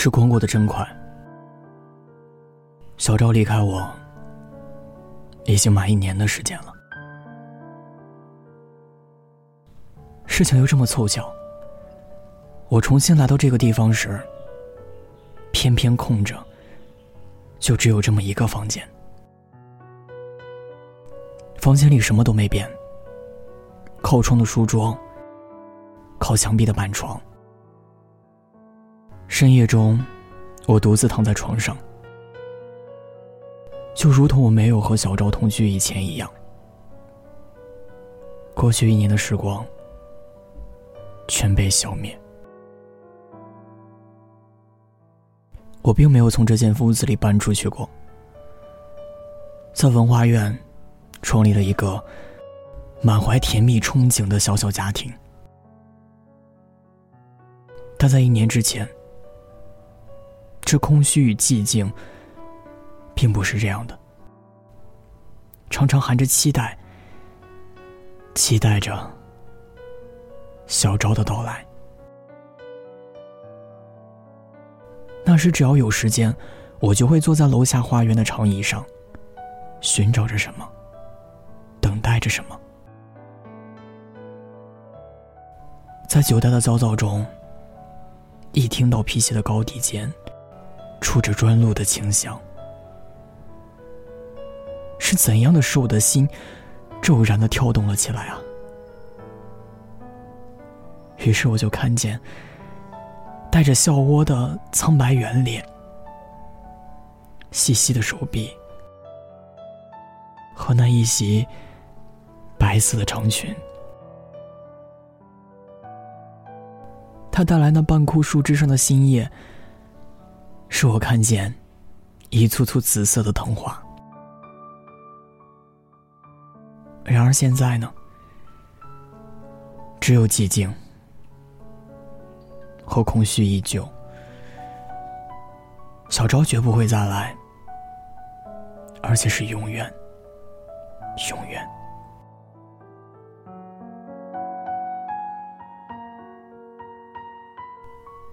时光过得真快，小赵离开我已经满一年的时间了。事情又这么凑巧，我重新来到这个地方时，偏偏空着，就只有这么一个房间。房间里什么都没变，靠窗的书桌，靠墙壁的板床。深夜中，我独自躺在床上，就如同我没有和小赵同居以前一样。过去一年的时光，全被消灭。我并没有从这间屋子里搬出去过，在文化院，创立了一个满怀甜蜜憧憬的小小家庭。但在一年之前。这空虚与寂静，并不是这样的。常常含着期待，期待着小昭的到来。那时只要有时间，我就会坐在楼下花园的长椅上，寻找着什么，等待着什么。在久待的焦躁中，一听到皮鞋的高低间。触着砖路的清香，是怎样的使我的心骤然的跳动了起来啊！于是我就看见带着笑窝的苍白圆脸，细细的手臂，和那一袭白色的长裙。他带来那半枯树枝上的新叶。是我看见一簇簇紫色的藤花，然而现在呢，只有寂静和空虚依旧。小昭绝不会再来，而且是永远，永远。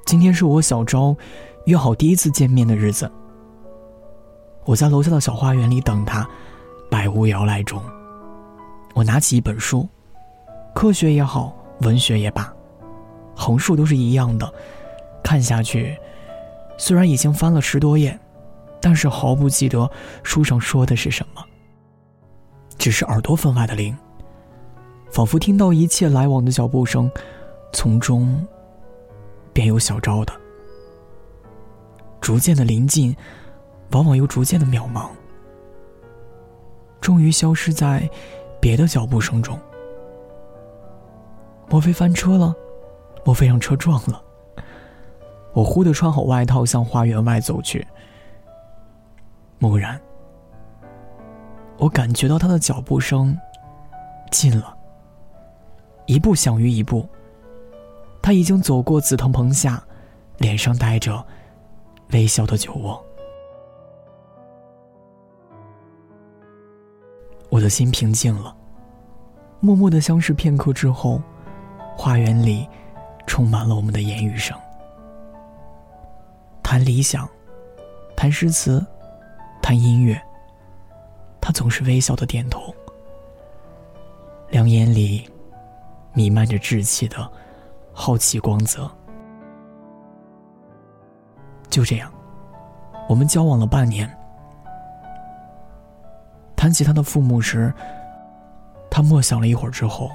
今天是我小昭。约好第一次见面的日子，我在楼下的小花园里等他，百无聊赖中，我拿起一本书，科学也好，文学也罢，横竖都是一样的，看下去，虽然已经翻了十多页，但是毫不记得书上说的是什么，只是耳朵分外的灵，仿佛听到一切来往的脚步声，从中便有小昭的。逐渐的临近，往往又逐渐的渺茫，终于消失在别的脚步声中。莫非翻车了？莫非让车撞了？我忽地穿好外套，向花园外走去。蓦然，我感觉到他的脚步声近了，一步响于一步。他已经走过紫藤棚下，脸上带着。微笑的酒窝，我的心平静了。默默的相视片刻之后，花园里充满了我们的言语声。谈理想，谈诗词，谈音乐。他总是微笑的点头，两眼里弥漫着稚气的好奇光泽。就这样，我们交往了半年。谈起他的父母时，他默想了一会儿之后，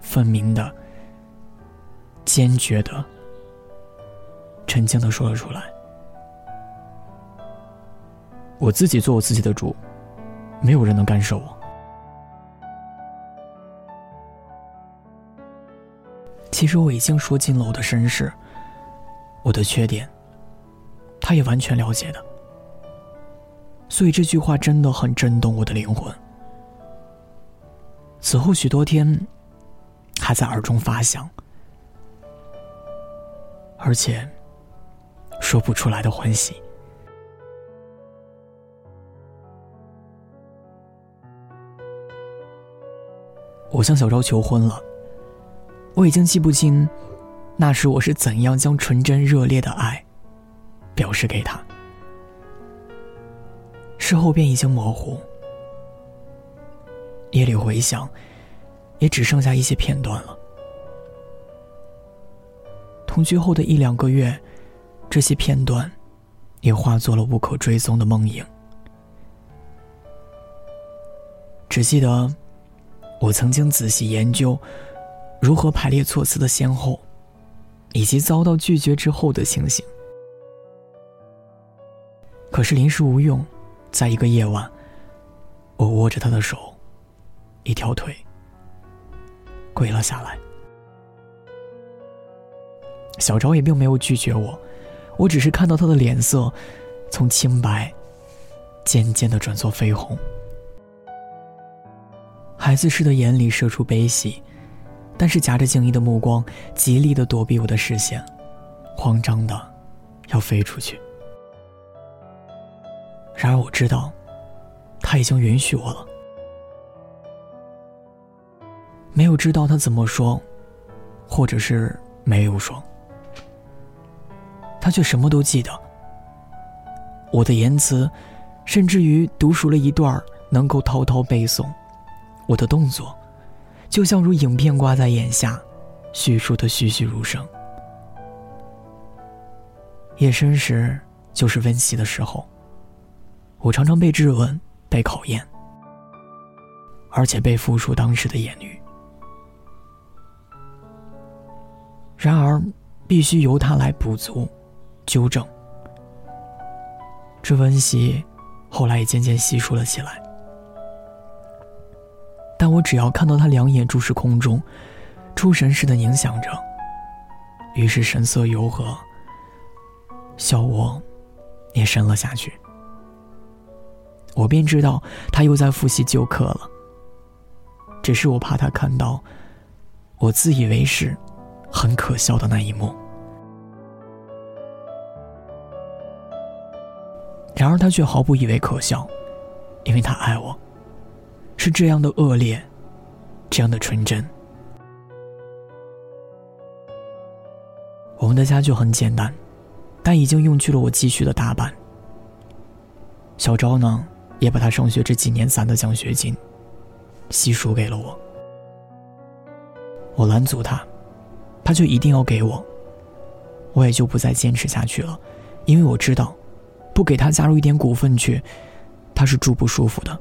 分明的、坚决的、沉静的说了出来：“我自己做我自己的主，没有人能干涉我。”其实我已经说尽了我的身世。我的缺点，他也完全了解的，所以这句话真的很震动我的灵魂。此后许多天，还在耳中发响，而且说不出来的欢喜。我向小昭求婚了，我已经记不清。那时我是怎样将纯真热烈的爱表示给他。事后便已经模糊，夜里回想，也只剩下一些片段了。同居后的一两个月，这些片段也化作了无可追踪的梦影。只记得，我曾经仔细研究如何排列措辞的先后，以及遭到拒绝之后的情形。可是临时无用，在一个夜晚，我握着他的手，一条腿跪了下来。小昭也并没有拒绝我，我只是看到他的脸色从清白渐渐的转作绯红。孩子似的眼里射出悲喜，但是夹着敬意的目光，极力的躲避我的视线，慌张的要飞出去。然而我知道，他已经允许我了。没有知道他怎么说，或者是没有说，他却什么都记得。我的言辞，甚至于读熟了一段能够滔滔背诵。我的动作，就像如影片挂在眼下，叙述的栩栩如生。夜深时就是温习的时候，我常常被质问、被考验，而且被复述当时的言语。然而，必须由他来补足、纠正。这温习，后来也渐渐稀疏了起来。但我只要看到他两眼注视空中，出神似的凝想着，于是神色柔和，笑窝也深了下去。我便知道他又在复习旧课了。只是我怕他看到我自以为是、很可笑的那一幕。然而他却毫不以为可笑，因为他爱我。是这样的恶劣，这样的纯真。我们的家就很简单，但已经用去了我积蓄的大半。小昭呢，也把他上学这几年攒的奖学金悉数给了我。我拦阻他，他就一定要给我，我也就不再坚持下去了，因为我知道，不给他加入一点股份去，他是住不舒服的。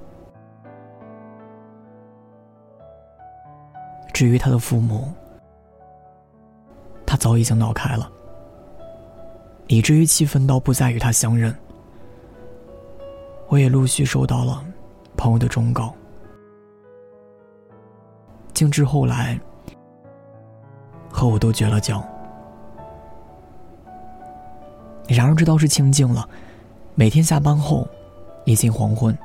至于他的父母，他早已经闹开了，以至于气愤到不再与他相认。我也陆续收到了朋友的忠告，静至后来和我都绝了交。然而这倒是清静了，每天下班后，已近黄昏，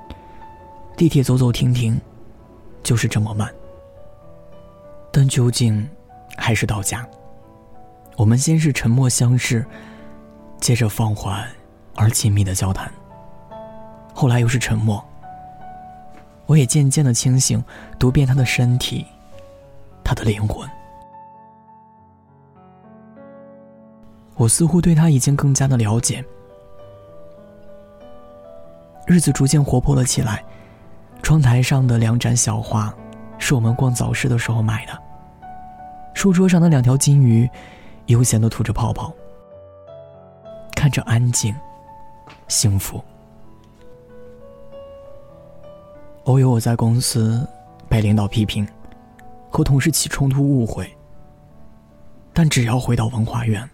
地铁走走停停，就是这么慢。但究竟，还是到家。我们先是沉默相视，接着放缓而亲密的交谈。后来又是沉默。我也渐渐的清醒，读遍他的身体，他的灵魂。我似乎对他已经更加的了解。日子逐渐活泼了起来，窗台上的两盏小花，是我们逛早市的时候买的。书桌上的两条金鱼，悠闲的吐着泡泡，看着安静、幸福。偶有我在公司被领导批评，和同事起冲突误会，但只要回到文化院，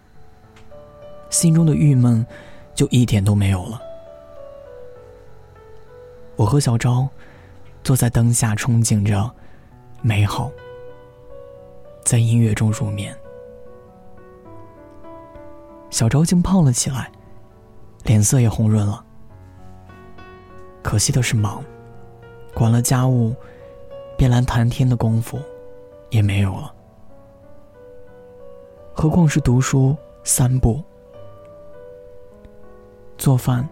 心中的郁闷就一点都没有了。我和小昭坐在灯下，憧憬着美好。在音乐中入眠，小昭竟胖了起来，脸色也红润了。可惜的是忙，管了家务，便连谈天的功夫也没有了。何况是读书、散步、做饭，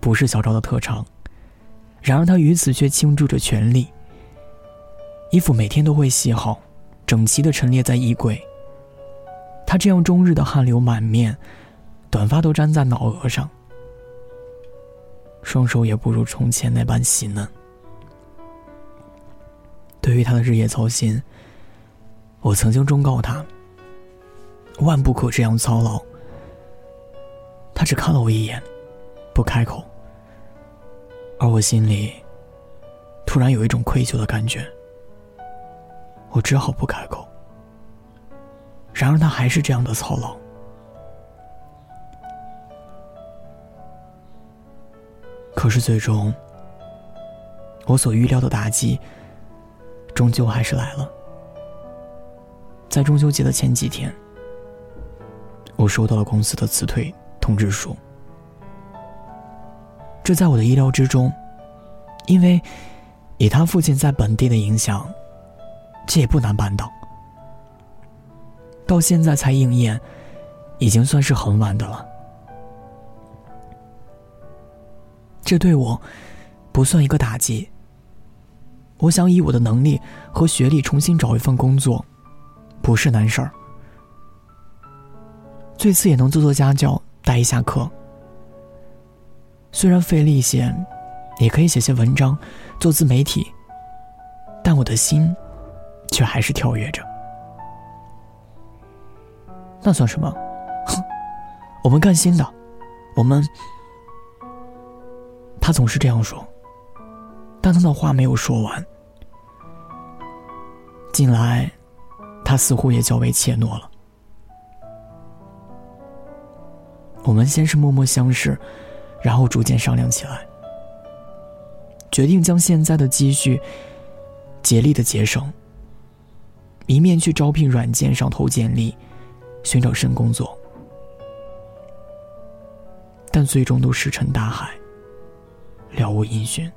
不是小昭的特长，然而他于此却倾注着全力。衣服每天都会洗好。整齐的陈列在衣柜，他这样终日的汗流满面，短发都粘在脑额上，双手也不如从前那般细嫩。对于他的日夜操心，我曾经忠告他，万不可这样操劳。他只看了我一眼，不开口。而我心里突然有一种愧疚的感觉，我只好不开口。然而他还是这样的操劳。可是最终，我所预料的打击，终究还是来了。在中秋节的前几天，我收到了公司的辞退通知书。这在我的意料之中，因为以他父亲在本地的影响，这也不难办到。到现在才应验，已经算是很晚的了。这对我不算一个打击。我想以我的能力和学历重新找一份工作，不是难事儿。最次也能做做家教，带一下课。虽然费力些，也可以写些文章，做自媒体。但我的心，却还是跳跃着。那算什么？哼，我们干新的，我们。他总是这样说，但他的话没有说完。近来，他似乎也较为怯懦了。我们先是默默相视，然后逐渐商量起来，决定将现在的积蓄竭力的节省，一面去招聘软件上投简历。寻找新工作，但最终都石沉大海，了无音讯。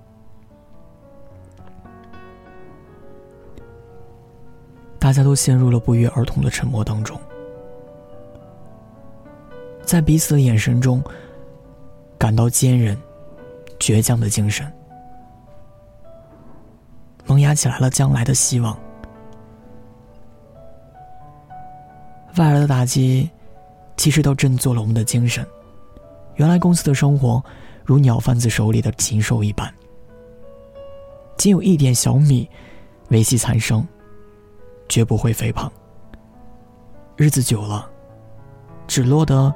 大家都陷入了不约而同的沉默当中，在彼此的眼神中，感到坚韧、倔强的精神，萌芽起来了将来的希望。外来的打击，其实都振作了我们的精神。原来公司的生活，如鸟贩子手里的禽兽一般，仅有一点小米维系残生，绝不会肥胖。日子久了，只落得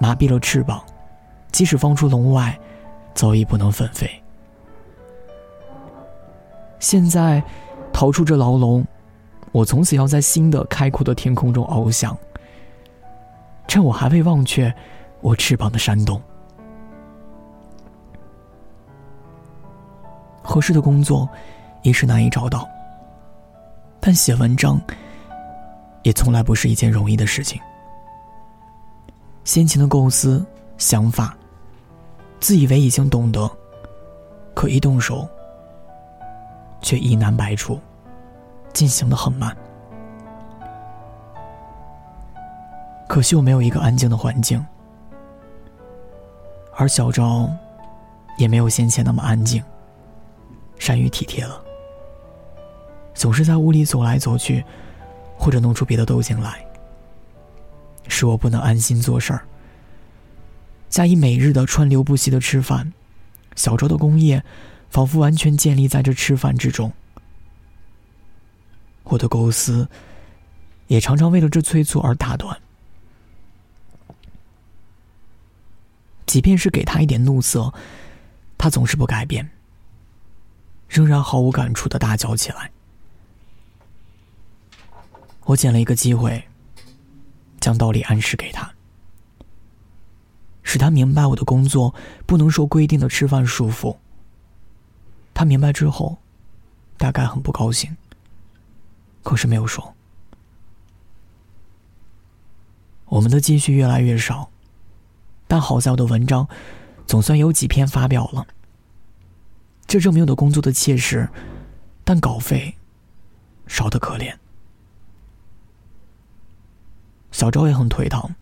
麻痹了翅膀，即使放出笼外，早已不能奋飞。现在逃出这牢笼。我从此要在新的开阔的天空中翱翔，趁我还未忘却我翅膀的扇动。合适的工作一时难以找到，但写文章也从来不是一件容易的事情。先前的构思、想法，自以为已经懂得，可一动手，却一难百出。进行的很慢，可惜我没有一个安静的环境，而小昭也没有先前那么安静，善于体贴了，总是在屋里走来走去，或者弄出别的动静来，使我不能安心做事儿。加以每日的川流不息的吃饭，小昭的工业仿佛完全建立在这吃饭之中。我的构思，也常常为了这催促而打断。即便是给他一点怒色，他总是不改变，仍然毫无感触的大叫起来。我捡了一个机会，将道理暗示给他，使他明白我的工作不能受规定的吃饭束缚。他明白之后，大概很不高兴。可是没有说。我们的积蓄越来越少，但好在我的文章总算有几篇发表了。这证明我的工作的切实，但稿费少得可怜。小昭也很颓唐，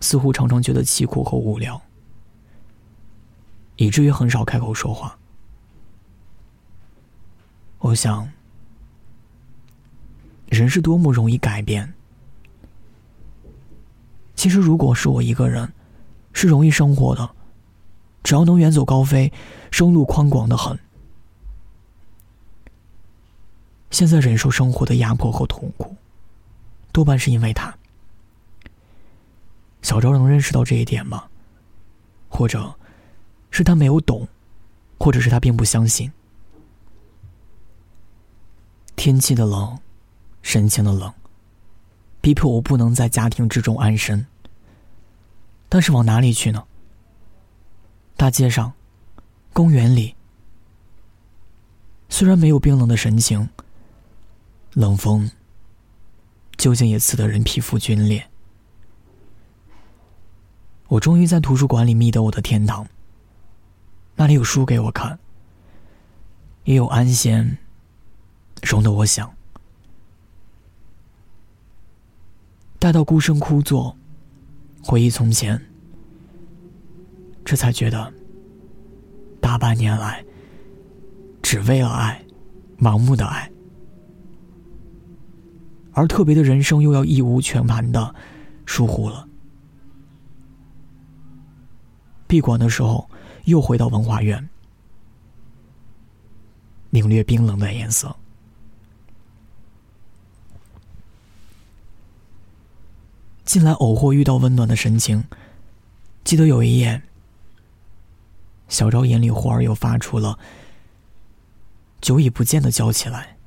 似乎常常觉得凄苦和无聊，以至于很少开口说话。我想。人是多么容易改变，其实，如果是我一个人，是容易生活的，只要能远走高飞，生路宽广的很。现在忍受生活的压迫和痛苦，多半是因为他。小昭能认识到这一点吗？或者，是他没有懂，或者是他并不相信。天气的冷，神情的冷，逼迫我不能在家庭之中安身。但是往哪里去呢？大街上，公园里，虽然没有冰冷的神情，冷风究竟也刺得人皮肤皲裂。我终于在图书馆里觅得我的天堂。那里有书给我看，也有安闲。容得我想，待到孤身枯坐，回忆从前，这才觉得，大半年来，只为了爱，盲目的爱，而特别的人生又要义无全盘的疏忽了。闭馆的时候，又回到文化院，领略冰冷的颜色。近来偶或遇到温暖的神情，记得有一夜，小昭眼里忽而又发出了久已不见的娇气来，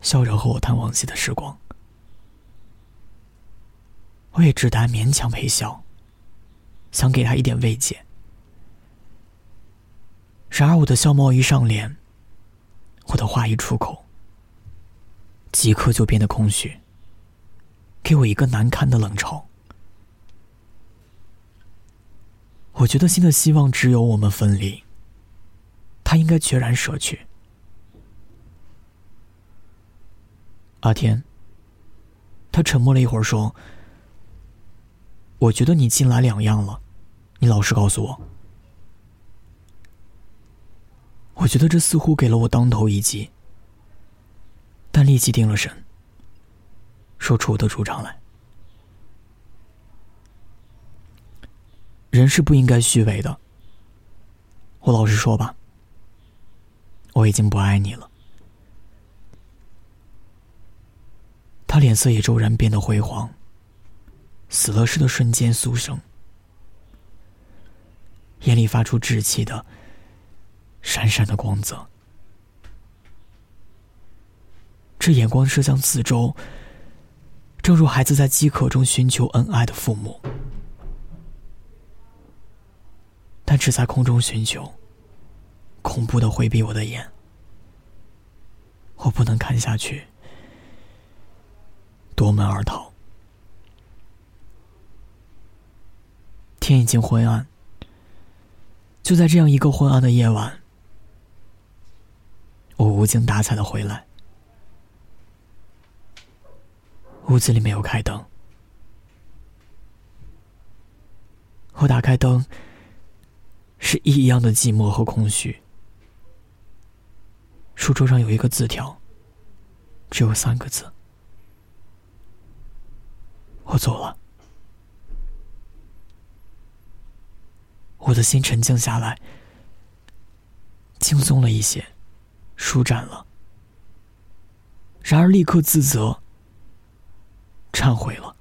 笑着和我谈往昔的时光，我也只得勉强陪笑，想给他一点慰藉。然而我的笑貌一上脸，我的话一出口，即刻就变得空虚。给我一个难堪的冷嘲。我觉得新的希望只有我们分离。他应该决然舍去。阿天。他沉默了一会儿，说：“我觉得你近来两样了，你老实告诉我。”我觉得这似乎给了我当头一击，但立即定了神。说出我的主张来。人是不应该虚伪的。我老实说吧，我已经不爱你了。他脸色也骤然变得灰黄，死了似的瞬间肃声，眼里发出稚气的、闪闪的光泽。这眼光射向四周。正如孩子在饥渴中寻求恩爱的父母，但只在空中寻求，恐怖的回避我的眼。我不能看下去，夺门而逃。天已经昏暗，就在这样一个昏暗的夜晚，我无精打采的回来。屋子里没有开灯，我打开灯，是异样的寂寞和空虚。书桌上有一个字条，只有三个字：“我走了。”我的心沉静下来，轻松了一些，舒展了。然而，立刻自责。忏悔了。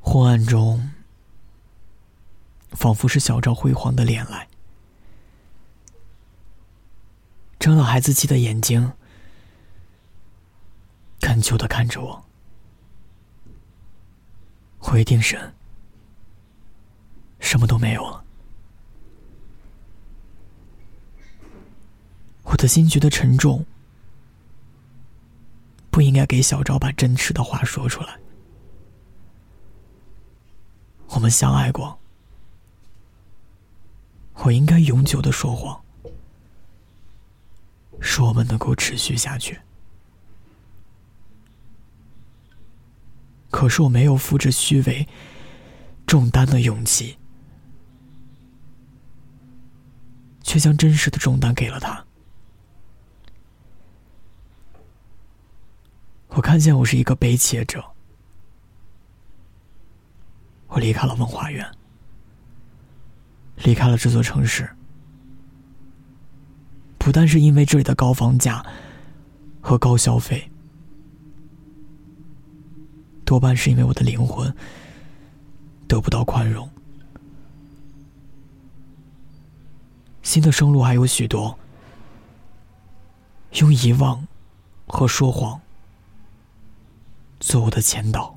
昏暗中，仿佛是小赵辉煌的脸来，睁了孩子气的眼睛，恳求的看着我。我一定神，什么都没有了。我的心觉得沉重。不应该给小昭把真实的话说出来。我们相爱过，我应该永久的说谎，使我们能够持续下去。可是我没有负着虚伪重担的勇气，却将真实的重担给了他。我看见我是一个被劫者，我离开了文华园，离开了这座城市，不但是因为这里的高房价和高消费，多半是因为我的灵魂得不到宽容。新的生路还有许多，用遗忘和说谎。做我的前导。